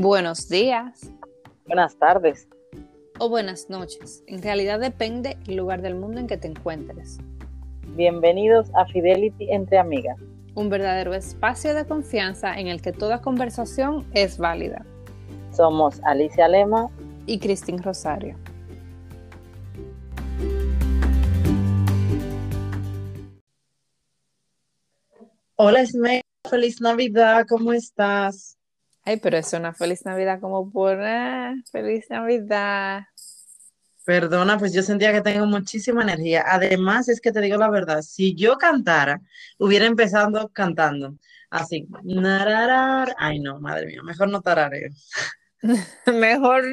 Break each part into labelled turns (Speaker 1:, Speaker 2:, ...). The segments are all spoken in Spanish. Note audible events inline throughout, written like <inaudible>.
Speaker 1: Buenos días.
Speaker 2: Buenas tardes.
Speaker 1: O buenas noches. En realidad depende el lugar del mundo en que te encuentres.
Speaker 2: Bienvenidos a Fidelity entre amigas.
Speaker 1: Un verdadero espacio de confianza en el que toda conversación es válida.
Speaker 2: Somos Alicia Lema
Speaker 1: y Cristín Rosario.
Speaker 2: Hola Esme, feliz Navidad, ¿cómo estás?
Speaker 1: Ay, pero es una feliz Navidad como por ah, feliz Navidad.
Speaker 2: Perdona, pues yo sentía que tengo muchísima energía. Además, es que te digo la verdad, si yo cantara, hubiera empezado cantando así. Ay, no, madre mía, mejor no tarareo. <laughs>
Speaker 1: mejor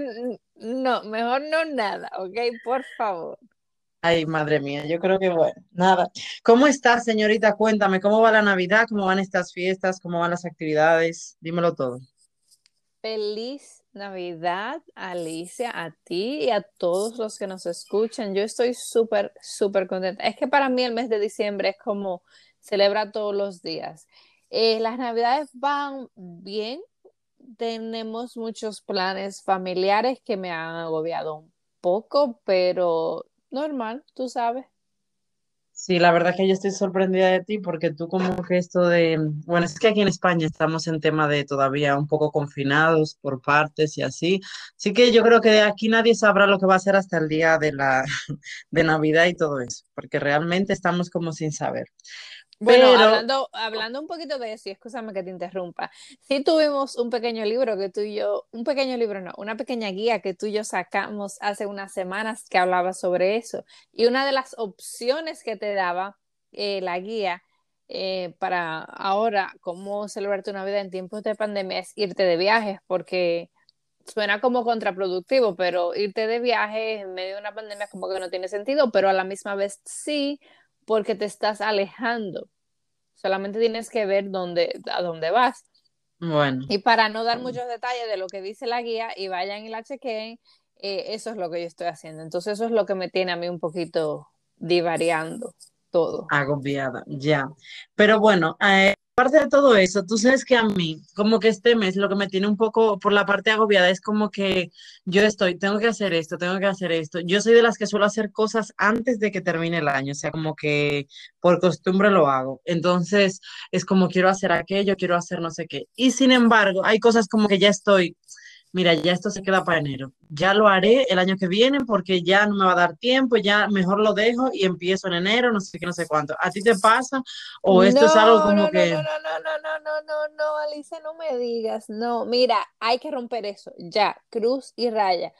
Speaker 1: no, mejor no nada, ¿ok? Por favor.
Speaker 2: Ay, madre mía, yo creo que bueno, nada. ¿Cómo estás, señorita? Cuéntame, ¿cómo va la Navidad? ¿Cómo van estas fiestas? ¿Cómo van las actividades? Dímelo todo.
Speaker 1: Feliz Navidad, Alicia, a ti y a todos los que nos escuchan. Yo estoy súper, súper contenta. Es que para mí el mes de diciembre es como celebra todos los días. Eh, las Navidades van bien. Tenemos muchos planes familiares que me han agobiado un poco, pero normal, tú sabes.
Speaker 2: Sí, la verdad que yo estoy sorprendida de ti porque tú como que esto de, bueno, es que aquí en España estamos en tema de todavía un poco confinados por partes y así, así que yo creo que aquí nadie sabrá lo que va a ser hasta el día de la <laughs> de Navidad y todo eso, porque realmente estamos como sin saber.
Speaker 1: Bueno, hablando, hablando un poquito de eso, y escúchame que te interrumpa, sí tuvimos un pequeño libro que tú y yo, un pequeño libro no, una pequeña guía que tú y yo sacamos hace unas semanas que hablaba sobre eso. Y una de las opciones que te daba eh, la guía eh, para ahora, cómo celebrar tu Navidad en tiempos de pandemia es irte de viajes, porque suena como contraproductivo, pero irte de viaje en medio de una pandemia como que no tiene sentido, pero a la misma vez sí porque te estás alejando. Solamente tienes que ver dónde, a dónde vas.
Speaker 2: Bueno.
Speaker 1: Y para no dar muchos detalles de lo que dice la guía y vayan y la chequeen, eh, eso es lo que yo estoy haciendo. Entonces eso es lo que me tiene a mí un poquito divariando todo.
Speaker 2: Agobiada, ya. Pero bueno, eh, Aparte de todo eso, tú sabes que a mí, como que este mes, lo que me tiene un poco por la parte agobiada es como que yo estoy, tengo que hacer esto, tengo que hacer esto. Yo soy de las que suelo hacer cosas antes de que termine el año, o sea, como que por costumbre lo hago. Entonces, es como quiero hacer aquello, quiero hacer no sé qué. Y sin embargo, hay cosas como que ya estoy mira, ya esto se queda para enero. Ya lo haré el año que viene porque ya no me va a dar tiempo, ya mejor lo dejo y empiezo en enero, no sé qué, no sé cuánto. ¿A ti te pasa? ¿O esto es algo como que...
Speaker 1: No, no, no, no, no, no, no, no, Alicia, no me digas. No, mira, hay que romper eso. Ya, cruz y raya.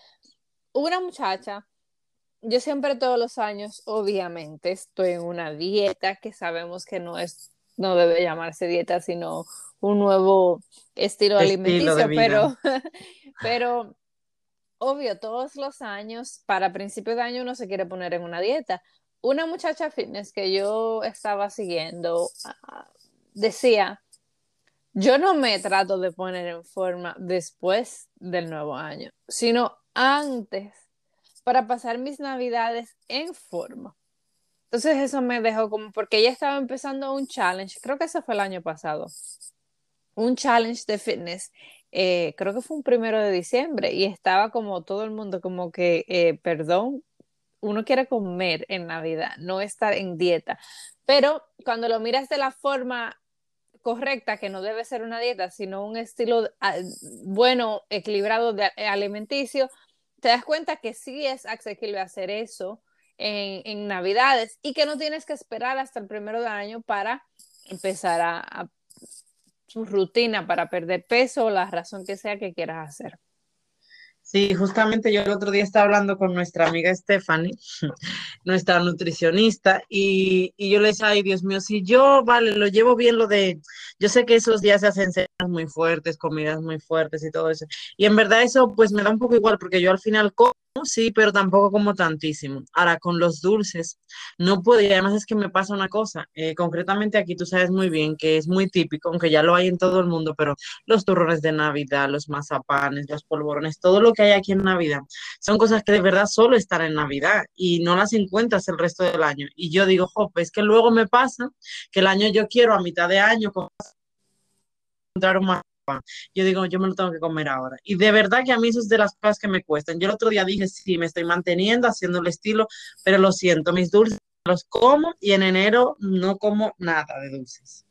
Speaker 1: Una muchacha, yo siempre todos los años, obviamente, estoy en una dieta que sabemos que no es, no debe llamarse dieta, sino un nuevo estilo, alimenticio, pero, <laughs> pero obvio, todos los años, para principio de año uno se quiere poner en una dieta. Una muchacha fitness que yo estaba siguiendo ah, decía, yo no me trato de poner en forma después del nuevo año, sino antes, para pasar mis navidades en forma. Entonces eso me dejó como, porque ella estaba empezando un challenge, creo que eso fue el año pasado, un challenge de fitness, eh, creo que fue un primero de diciembre y estaba como todo el mundo como que, eh, perdón, uno quiere comer en Navidad, no estar en dieta, pero cuando lo miras de la forma correcta, que no debe ser una dieta, sino un estilo ah, bueno, equilibrado alimenticio, te das cuenta que sí es accesible hacer eso en, Navidades y que no tienes que esperar hasta el primero de año para empezar a rutina para perder peso o la razón que sea que quieras hacer.
Speaker 2: Sí, justamente yo el otro día estaba hablando con nuestra amiga Stephanie, <laughs> nuestra nutricionista, y, y, yo le decía, ay Dios mío, si yo, vale, lo llevo bien lo de, yo sé que esos días se hacen cenas muy fuertes, comidas muy fuertes y todo eso, y en verdad eso pues me da un poco igual, porque yo al final como sí, pero tampoco como tantísimo. Ahora, con los dulces, no puedo, y además es que me pasa una cosa, eh, concretamente aquí tú sabes muy bien que es muy típico, aunque ya lo hay en todo el mundo, pero los turrones de Navidad, los mazapanes, los polvorones, todo lo que hay aquí en Navidad, son cosas que de verdad solo están en Navidad y no las encuentras el resto del año. Y yo digo, jope, es que luego me pasa que el año yo quiero a mitad de año encontrar más yo digo, yo me lo tengo que comer ahora. Y de verdad que a mí eso es de las cosas que me cuestan. Yo el otro día dije, sí, me estoy manteniendo, haciendo el estilo, pero lo siento, mis dulces los como y en enero no como nada de dulces.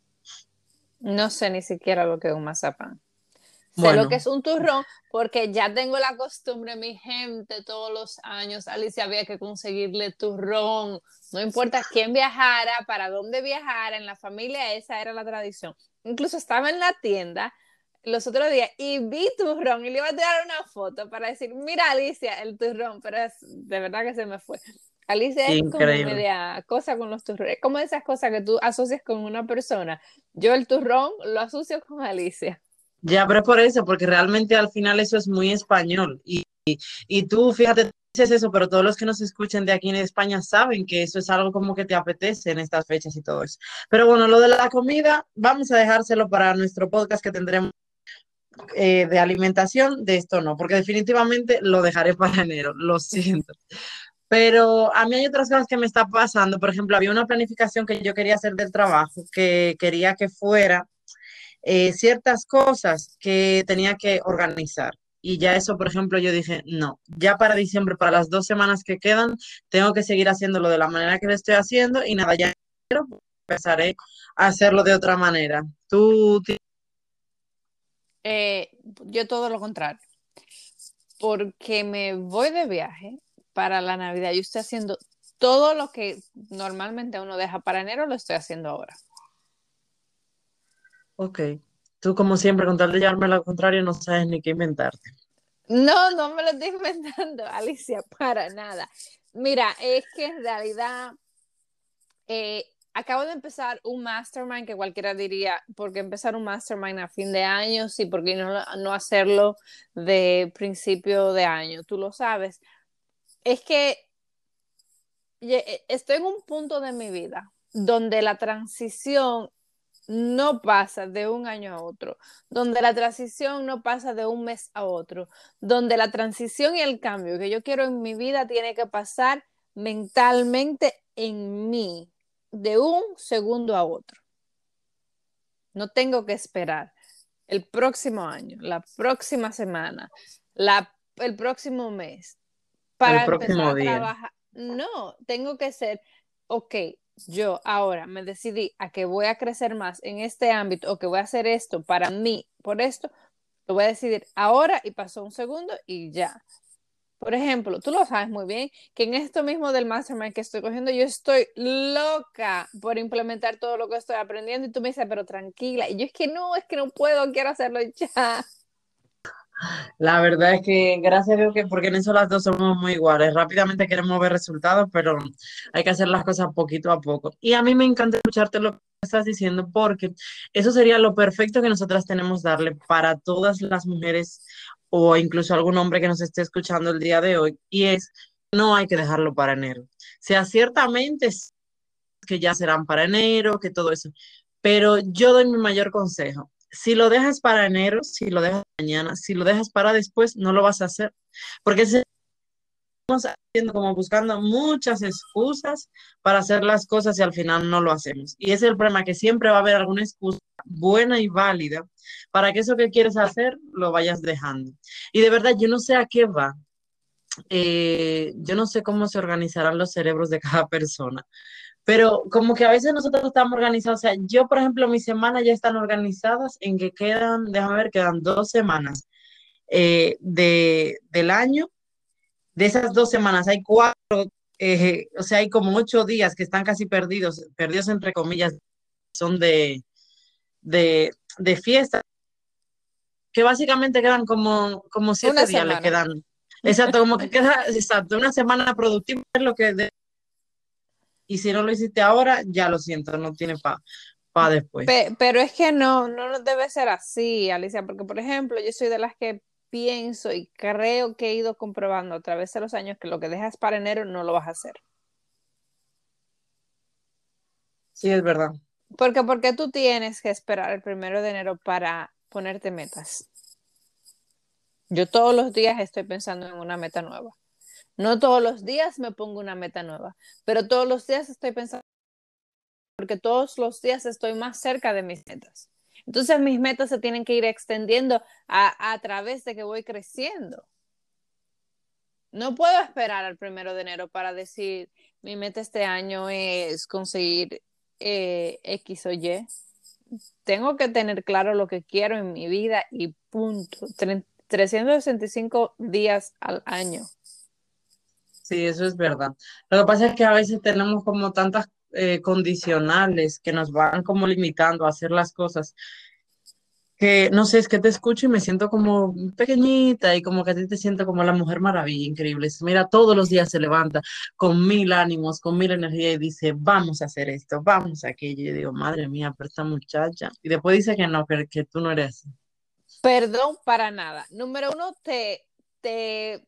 Speaker 1: No sé ni siquiera lo que es un mazapán. Sé lo que es un turrón porque ya tengo la costumbre, mi gente, todos los años, Alicia había que conseguirle turrón, no importa quién viajara, para dónde viajara, en la familia esa era la tradición. Incluso estaba en la tienda los otros días y vi turrón y le iba a tirar una foto para decir, mira Alicia, el turrón, pero es, de verdad que se me fue. Alicia es como media cosa con los turrones, como esas cosas que tú asocias con una persona. Yo el turrón lo asocio con Alicia.
Speaker 2: Ya, pero es por eso, porque realmente al final eso es muy español. Y, y, tú, fíjate, dices eso, pero todos los que nos escuchan de aquí en España saben que eso es algo como que te apetece en estas fechas y todo eso. Pero bueno, lo de la comida, vamos a dejárselo para nuestro podcast que tendremos eh, de alimentación, de esto no, porque definitivamente lo dejaré <laughs> para enero, lo siento. Pero a mí hay otras cosas que me está pasando. Por ejemplo, había una planificación que yo quería hacer del trabajo, que quería que fuera eh, ciertas cosas que tenía que organizar. Y ya eso, por ejemplo, yo dije, no, ya para diciembre, para las dos semanas que quedan, tengo que seguir haciéndolo de la manera que lo estoy haciendo y nada, ya empezaré a hacerlo de otra manera. ¿Tú
Speaker 1: eh, yo todo lo contrario, porque me voy de viaje para la Navidad. Yo estoy haciendo todo lo que normalmente uno deja para enero, lo estoy haciendo ahora.
Speaker 2: Ok. Tú, como siempre, con tal de llevarme lo contrario, no sabes ni qué inventarte.
Speaker 1: No, no me lo estoy <laughs> inventando, Alicia, para nada. Mira, es que en realidad eh, acabo de empezar un mastermind que cualquiera diría, ¿por qué empezar un mastermind a fin de año? Sí, ¿por qué no, no hacerlo de principio de año? Tú lo sabes. Es que e, estoy en un punto de mi vida donde la transición no pasa de un año a otro, donde la transición no pasa de un mes a otro, donde la transición y el cambio que yo quiero en mi vida tiene que pasar mentalmente en mí, de un segundo a otro. No tengo que esperar el próximo año, la próxima semana, la, el próximo mes para empezar a trabajar. No, tengo que ser, ok, yo ahora me decidí a que voy a crecer más en este ámbito o que voy a hacer esto para mí, por esto, lo voy a decidir ahora y pasó un segundo y ya. Por ejemplo, tú lo sabes muy bien que en esto mismo del mastermind que estoy cogiendo, yo estoy loca por implementar todo lo que estoy aprendiendo y tú me dices, pero tranquila. Y yo es que no, es que no puedo, quiero hacerlo ya.
Speaker 2: La verdad es que gracias a Dios que porque en eso las dos somos muy iguales. Rápidamente queremos ver resultados, pero hay que hacer las cosas poquito a poco. Y a mí me encanta escucharte lo que estás diciendo porque eso sería lo perfecto que nosotras tenemos darle para todas las mujeres o incluso algún hombre que nos esté escuchando el día de hoy, y es, no hay que dejarlo para enero. Sea, ciertamente que ya serán para enero, que todo eso, pero yo doy mi mayor consejo. Si lo dejas para enero, si lo dejas mañana, si lo dejas para después, no lo vas a hacer, porque haciendo como buscando muchas excusas para hacer las cosas y al final no lo hacemos. Y ese es el problema, que siempre va a haber alguna excusa buena y válida para que eso que quieres hacer lo vayas dejando. Y de verdad, yo no sé a qué va. Eh, yo no sé cómo se organizarán los cerebros de cada persona, pero como que a veces nosotros estamos organizados, o sea, yo por ejemplo, mis semanas ya están organizadas en que quedan, déjame ver, quedan dos semanas eh, de, del año. De esas dos semanas hay cuatro, eh, o sea, hay como ocho días que están casi perdidos, perdidos entre comillas, son de, de, de fiesta, que básicamente quedan como, como siete días le quedan. Exacto, como que queda, exacto, una semana productiva es lo que... y si no lo hiciste ahora, ya lo siento, no tiene para pa después.
Speaker 1: pero es que no, no debe ser así, Alicia, porque por ejemplo, yo soy de las que pienso y creo que he ido comprobando a través de los años que lo que dejas para enero no lo vas a hacer.
Speaker 2: Sí, es verdad.
Speaker 1: Porque, porque tú tienes que esperar el primero de enero para ponerte metas. Yo todos los días estoy pensando en una meta nueva. No todos los días me pongo una meta nueva, pero todos los días estoy pensando porque todos los días estoy más cerca de mis metas. Entonces mis metas se tienen que ir extendiendo a, través de que voy creciendo. No puedo esperar al primero de enero para decir, mi meta este año es conseguir eh, X o Y. Tengo que tener claro lo que quiero en mi vida y punto. 365 días al año.
Speaker 2: Sí, eso es verdad. Lo que pasa es que a veces tenemos como tantas eh, condicionales que nos van como limitando a hacer las cosas que no sé, es que te escucho y me siento como pequeñita y como que a ti te siento como la mujer maravilla, increíble. Mira, todos los días se levanta con mil ánimos, con mil energía y dice, vamos a hacer esto, vamos a aquello. Y yo digo, madre mía, pero esta muchacha. Y después dice que no, que, que tú no eres.
Speaker 1: Perdón, para nada. Número uno, te, te,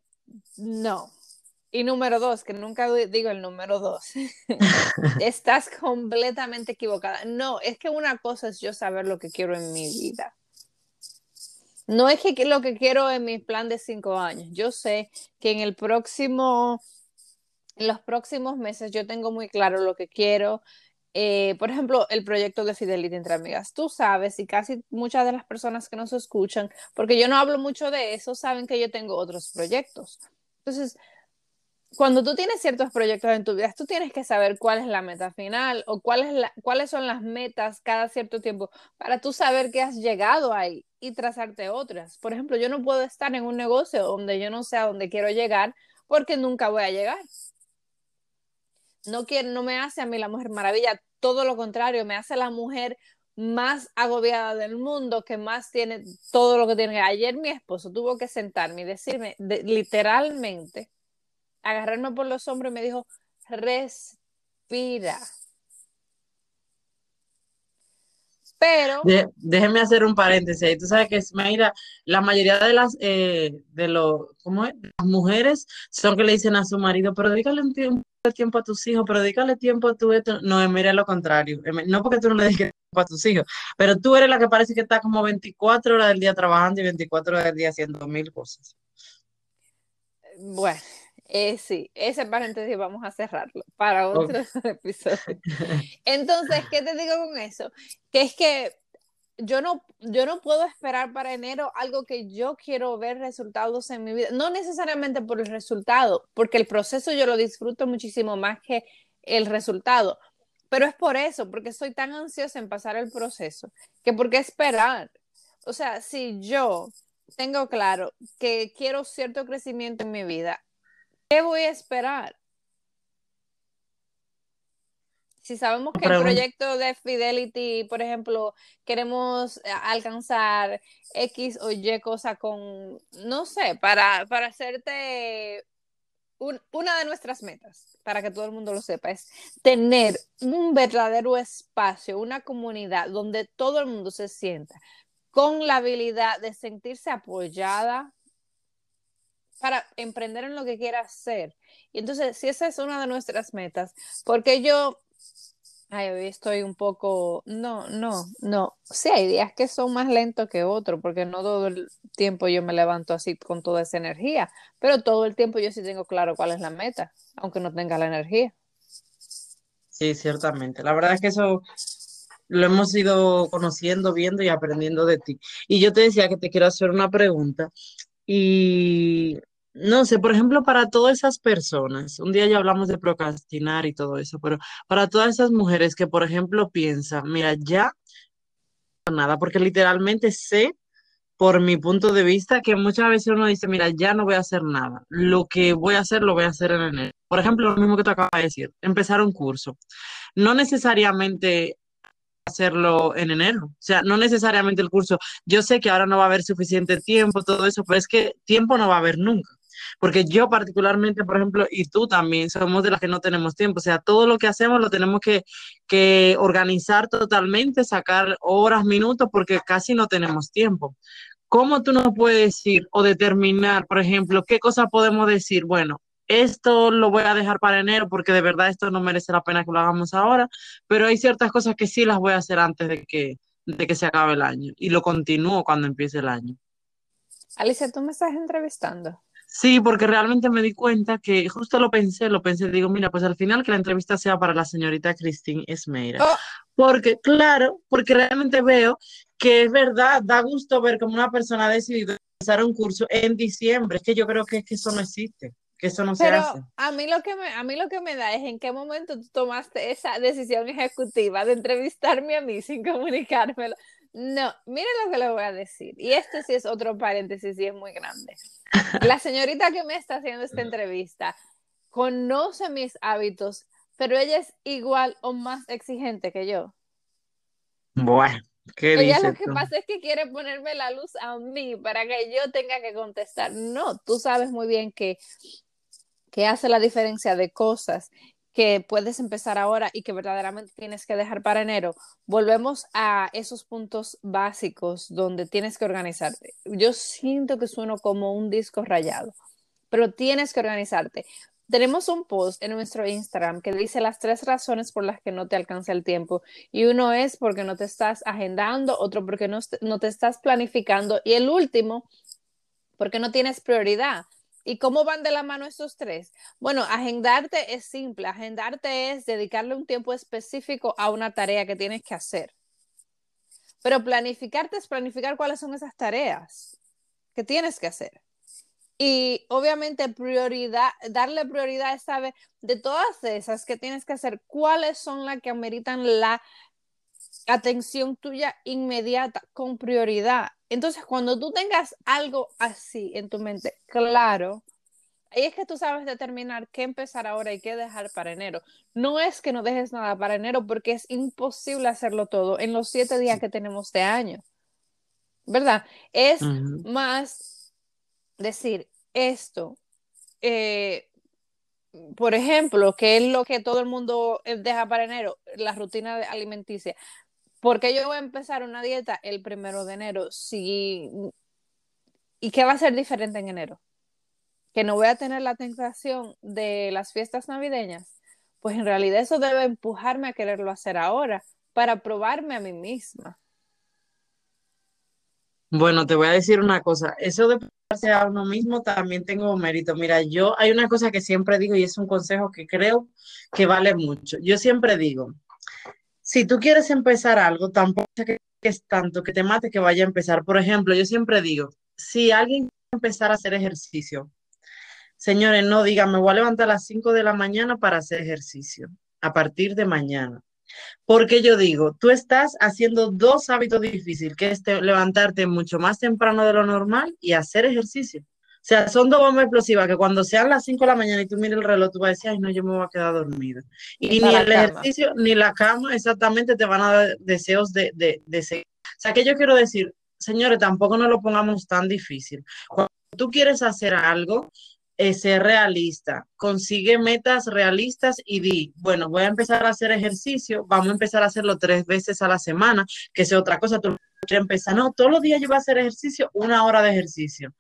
Speaker 1: no. Y número dos, que nunca digo el número dos, <laughs> estás completamente equivocada. No, es que una cosa es yo saber lo que quiero en mi vida. No es que lo que quiero en mi plan de cinco años. Yo sé que en el próximo, en los próximos meses yo tengo muy claro lo que quiero. Eh, por ejemplo, el proyecto de Fidelity entre amigas. Tú sabes, y casi muchas de las personas que nos escuchan, porque yo no hablo mucho de eso, saben que yo tengo otros proyectos. Entonces, cuando tú tienes ciertos proyectos en tu vida, tú tienes que saber cuál es la meta final o cuáles son las metas cada cierto tiempo para tú saber que has llegado ahí y trazarte otras. Por ejemplo, yo no puedo estar en un negocio donde yo no sé a dónde quiero llegar porque nunca voy a llegar. No, quiero, no me hace a mí la mujer maravilla, todo lo contrario, me hace la mujer más agobiada del mundo, que más tiene todo lo que tiene. Ayer mi esposo tuvo que sentarme y decirme literalmente, agarrarme por los hombros y me dijo, respira. Pero.
Speaker 2: déjeme hacer un paréntesis. Tú sabes que, mira, la mayoría de las eh, de los, ¿cómo es? Las mujeres son que le dicen a su marido, pero dígale un tiempo, tiempo a tus hijos, pero dígale tiempo a tu No, mira lo contrario. No porque tú no le digas tiempo a tus hijos, pero tú eres la que parece que está como 24 horas del día trabajando y 24 horas del día haciendo mil cosas.
Speaker 1: Bueno, eh, sí, ese paréntesis vamos a cerrarlo para otro <laughs> episodio. <laughs> Entonces, ¿qué te digo con eso? Que es que yo no, yo no puedo esperar para enero algo que yo quiero ver resultados en mi vida, no necesariamente por el resultado, porque el proceso yo lo disfruto muchísimo más que el resultado, pero es por eso, porque estoy tan ansiosa en pasar el proceso, que por qué esperar. O sea, si yo tengo claro que quiero cierto crecimiento en mi vida ¿Qué voy a esperar? Si sabemos que el proyecto de Fidelity, por ejemplo, queremos eh, alcanzar X o Y cosa con, no sé, para, para hacerte una de nuestras metas, para que todo el mundo lo sepa, es tener un verdadero espacio, una comunidad donde todo el mundo se sienta con la habilidad de sentirse apoyada, para emprender en lo que quiera hacer. Y entonces, si esa es una de nuestras metas, porque yo, ay, hoy estoy un poco, no, no, no, sí hay días que son más lentos que otros, porque no todo el tiempo yo me levanto así con toda esa energía, pero todo el tiempo yo sí tengo claro cuál es la meta, aunque no tenga la energía.
Speaker 2: Sí, ciertamente. La verdad es que eso lo hemos ido conociendo, viendo y aprendiendo de ti. Y yo te decía que te quiero hacer una pregunta y no sé, por ejemplo, para todas esas personas, un día ya hablamos de procrastinar y todo eso, pero para todas esas mujeres que, por ejemplo, piensan, mira, ya nada, porque literalmente sé, por mi punto de vista, que muchas veces uno dice, mira, ya no voy a hacer nada, lo que voy a hacer lo voy a hacer en enero. Por ejemplo, lo mismo que te acabas de decir, empezar un curso. No necesariamente hacerlo en enero. O sea, no necesariamente el curso. Yo sé que ahora no va a haber suficiente tiempo, todo eso, pero es que tiempo no va a haber nunca. Porque yo particularmente, por ejemplo, y tú también, somos de las que no tenemos tiempo. O sea, todo lo que hacemos lo tenemos que, que organizar totalmente, sacar horas, minutos, porque casi no tenemos tiempo. ¿Cómo tú no puedes decir o determinar, por ejemplo, qué cosa podemos decir? Bueno, esto lo voy a dejar para enero porque de verdad esto no merece la pena que lo hagamos ahora, pero hay ciertas cosas que sí las voy a hacer antes de que, de que se acabe el año y lo continúo cuando empiece el año.
Speaker 1: Alicia, ¿tú me estás entrevistando?
Speaker 2: Sí, porque realmente me di cuenta que justo lo pensé, lo pensé, digo, mira, pues al final que la entrevista sea para la señorita Christine Esmeira. Oh. Porque, claro, porque realmente veo que es verdad, da gusto ver cómo una persona ha decidido empezar un curso en diciembre. Es que yo creo que, que eso no existe, que eso no se hace.
Speaker 1: A mí, lo que me, a mí lo que me da es en qué momento tú tomaste esa decisión ejecutiva de entrevistarme a mí sin comunicármelo. No, mire lo que le voy a decir. Y este sí es otro paréntesis y es muy grande. La señorita que me está haciendo esta entrevista conoce mis hábitos, pero ella es igual o más exigente que yo.
Speaker 2: Bueno. ¿Qué
Speaker 1: Ella lo que pasa es que quiere ponerme la luz a mí para que yo tenga que contestar. No, tú sabes muy bien que, que hace la diferencia de cosas que puedes empezar ahora y que verdaderamente tienes que dejar para enero. Volvemos a esos puntos básicos donde tienes que organizarte. Yo siento que sueno como un disco rayado, pero tienes que organizarte. Tenemos un post en nuestro Instagram que dice las tres razones por las que no te alcanza el tiempo. Y uno es porque no te estás agendando, otro porque no, no te estás planificando y el último porque no tienes prioridad. ¿Y cómo van de la mano estos tres? Bueno, agendarte es simple. Agendarte es dedicarle un tiempo específico a una tarea que tienes que hacer. Pero planificarte es planificar cuáles son esas tareas que tienes que hacer. Y obviamente prioridad, darle prioridad, ¿sabes? De todas esas que tienes que hacer, ¿cuáles son las que ameritan la atención tuya inmediata con prioridad? Entonces, cuando tú tengas algo así en tu mente, claro, ahí es que tú sabes determinar qué empezar ahora y qué dejar para enero. No es que no dejes nada para enero porque es imposible hacerlo todo en los siete días que tenemos de año, ¿verdad? Es más decir esto, eh, por ejemplo, que es lo que todo el mundo eh, deja para enero, la rutina alimenticia. Porque yo voy a empezar una dieta el primero de enero? Si... ¿Y qué va a ser diferente en enero? Que no voy a tener la tentación de las fiestas navideñas. Pues en realidad eso debe empujarme a quererlo hacer ahora para probarme a mí misma.
Speaker 2: Bueno, te voy a decir una cosa, eso de probarse a uno mismo también tengo mérito. Mira, yo hay una cosa que siempre digo y es un consejo que creo que vale mucho. Yo siempre digo, si tú quieres empezar algo, tampoco es tanto que te mate que vaya a empezar. Por ejemplo, yo siempre digo, si alguien quiere empezar a hacer ejercicio, señores, no digan, me voy a levantar a las 5 de la mañana para hacer ejercicio, a partir de mañana. Porque yo digo, tú estás haciendo dos hábitos difíciles, que es levantarte mucho más temprano de lo normal y hacer ejercicio. O sea, son dos bombas explosivas que cuando sean las 5 de la mañana y tú mires el reloj, tú vas a decir, ay, no, yo me voy a quedar dormida. Y, ni el ejercicio ni la cama exactamente te van a dar deseos de, de, de seguir. O sea, que yo quiero decir, señores, tampoco nos lo pongamos tan difícil. Cuando tú quieres hacer algo, ser realista, consigue metas realistas y di, bueno, voy a empezar a hacer ejercicio, vamos a empezar a hacerlo tres veces a la semana, que sea otra cosa, tú empezar, no, todos los días yo voy a hacer ejercicio, una hora de ejercicio.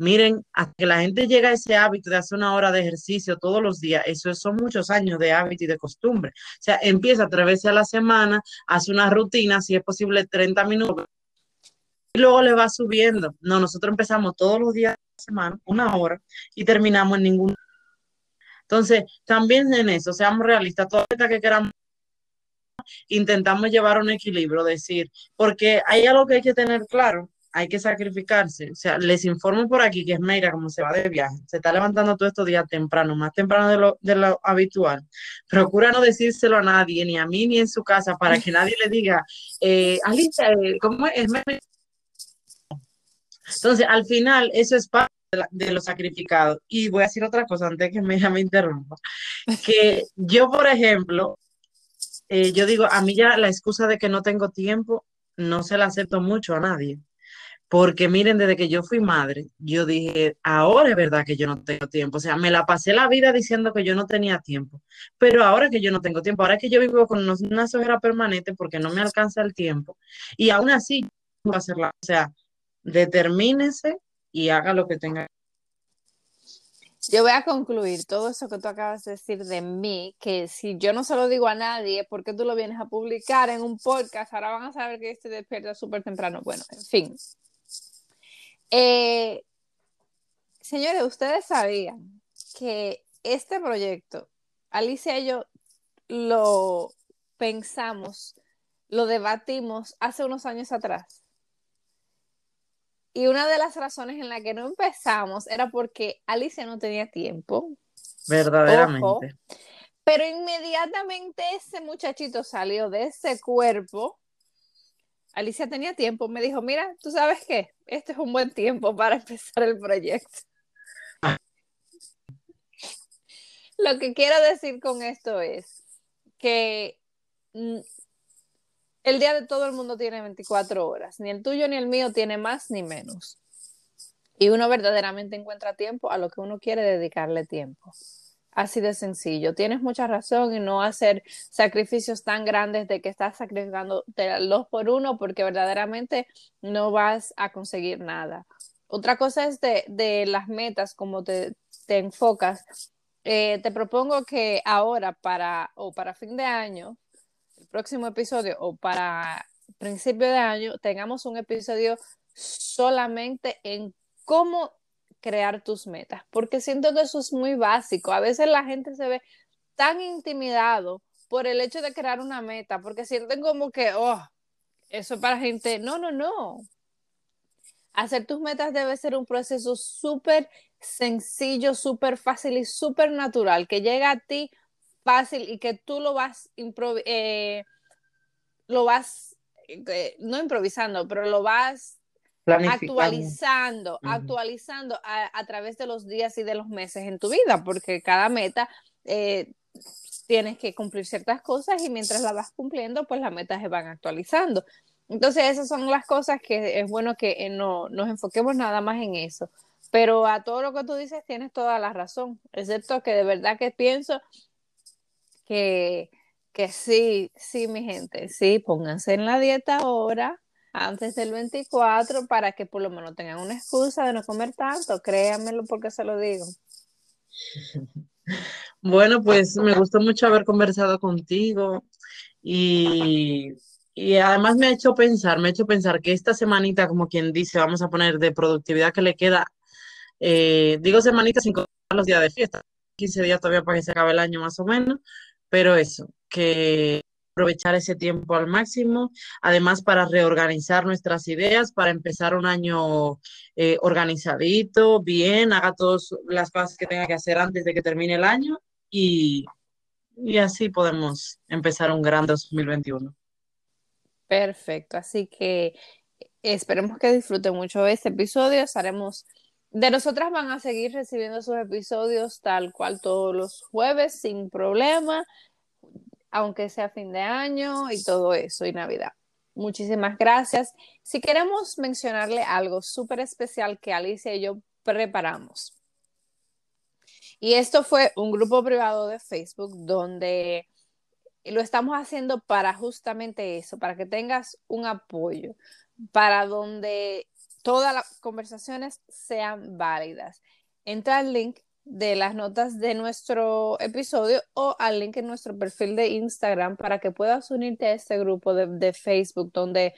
Speaker 2: Miren, a que la gente llega a ese hábito de hacer una hora de ejercicio todos los días, eso son muchos años de hábito y de costumbre. O sea, empieza tres veces a la semana, hace una rutina, si es posible 30 minutos, y luego le va subiendo. No, nosotros empezamos todos los días semana, una hora, y terminamos en ningún. Entonces, también en eso, seamos realistas, toda vez que queramos, intentamos llevar un equilibrio, decir, porque hay algo que hay que tener claro, hay que sacrificarse. O sea, les informo por aquí que es Meira, como se va de viaje, se está levantando todos estos días temprano, más temprano de lo, de lo habitual. Procura no decírselo a nadie, ni a mí ni en su casa, para que nadie le diga, eh, Alicia, eh, ¿cómo es? Entonces, al final, eso es parte de, lo sacrificado. Y voy a decir otra cosa antes que me, me interrumpa. Que yo, por ejemplo, eh, yo digo, a mí ya la excusa de que no tengo tiempo, no se la acepto mucho a nadie. Porque miren, desde que yo fui madre, yo dije, ahora es verdad que yo no tengo tiempo. O sea, me la pasé la vida diciendo que yo no tenía tiempo. Pero ahora que yo no tengo tiempo, ahora que yo vivo con una sojera permanente porque no me alcanza el tiempo. Y aún así, voy a hacerla. O sea, determínese y haga lo que tenga.
Speaker 1: Yo voy a concluir todo eso que tú acabas de decir de mí, que si yo no se lo digo a nadie, ¿por qué tú lo vienes a publicar en un podcast? Ahora van a saber que este despierta súper temprano. Bueno, en fin. Eh, señores, ustedes sabían que este proyecto, Alicia y yo lo pensamos lo debatimos hace unos años atrás. Y una de las razones en la que no empezamos era porque Alicia no tenía tiempo.
Speaker 2: Verdaderamente.
Speaker 1: pero inmediatamente ese muchachito salió de ese cuerpo. Alicia tenía tiempo, me dijo, mira, tú sabes qué, este es un buen tiempo <laughs> para empezar el proyecto. <laughs> Lo que quiero decir con esto es que el día de todo el mundo tiene 24 horas, ni el tuyo ni el mío tiene más ni menos. Y uno verdaderamente encuentra tiempo a lo que uno quiere dedicarle tiempo. Así de sencillo. Tienes mucha razón en no hacer sacrificios tan grandes de que estás sacrificando dos por uno porque verdaderamente no vas a conseguir nada. Otra cosa es de, las metas, como te, enfocas. Eh, te propongo que ahora para o para fin de año próximo episodio o para principio de año tengamos un episodio solamente en cómo crear tus metas, porque siento que eso es muy básico. A veces la gente se ve tan intimidado por el hecho de crear una meta, porque sienten como que, oh, eso para gente, no, no, no. Hacer tus metas debe ser un proceso súper sencillo, súper fácil y súper natural, que llega a ti fácil y que tú lo vas, eh, lo vas, eh, no improvisando, pero lo vas actualizando, actualizando a, través de los días y de los meses en tu vida, porque cada meta eh, tienes que cumplir ciertas cosas y mientras la vas cumpliendo, pues las metas se van actualizando. Entonces, esas son las cosas que es bueno que no nos enfoquemos nada más en eso. Pero a todo lo que tú dices tienes toda la razón, excepto que de verdad que pienso que, que sí, sí, mi gente, sí, pónganse en la dieta ahora, antes del 24, para que por lo menos tengan una excusa de no comer tanto, créanmelo porque se lo digo. <laughs>
Speaker 2: Bueno, pues me gustó mucho haber conversado contigo y, y, además me ha hecho pensar, me ha hecho pensar que esta semanita, como quien dice, vamos a poner de productividad que le queda, eh, digo semanita sin los días de fiesta, 15 días todavía para que se acabe el año más o menos, pero eso, que aprovechar ese tiempo al máximo, además para reorganizar nuestras ideas, para empezar un año eh, organizadito, bien, haga todas las cosas que tenga que hacer antes de que termine el año y, y así podemos empezar un gran 2021.
Speaker 1: Perfecto, así que esperemos que disfruten mucho este episodio, estaremos de nosotras van a seguir recibiendo sus episodios tal cual todos los jueves sin problema, aunque sea fin de año y todo eso y Navidad. Muchísimas gracias. Si queremos mencionarle algo súper especial que Alicia y yo preparamos. Y esto fue un grupo privado de Facebook donde lo estamos haciendo para justamente eso, para que tengas un apoyo, para donde todas las conversaciones sean válidas. Entra al link de las notas de nuestro episodio o al link en nuestro perfil de Instagram para que puedas unirte a este grupo de, Facebook donde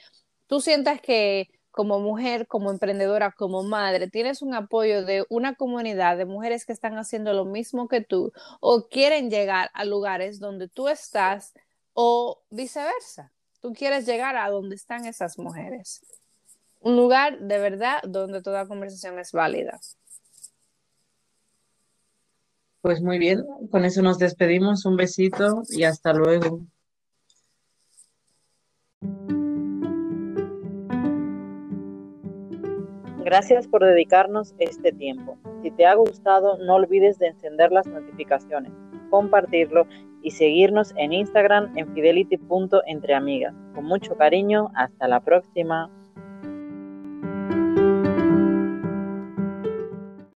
Speaker 1: tú sientas que como mujer, como emprendedora, como madre, tienes un apoyo de una comunidad de mujeres que están haciendo lo mismo que tú o quieren llegar a lugares donde tú estás o viceversa. Tú quieres llegar a donde están esas mujeres un lugar de verdad donde toda conversación es válida.
Speaker 2: Pues muy bien, con eso nos despedimos. Un besito y hasta luego. Gracias por dedicarnos este tiempo. Si te ha gustado, no olvides de encender las notificaciones, compartirlo y seguirnos en Instagram en fidelity.entreamigas. Con mucho cariño, hasta la próxima.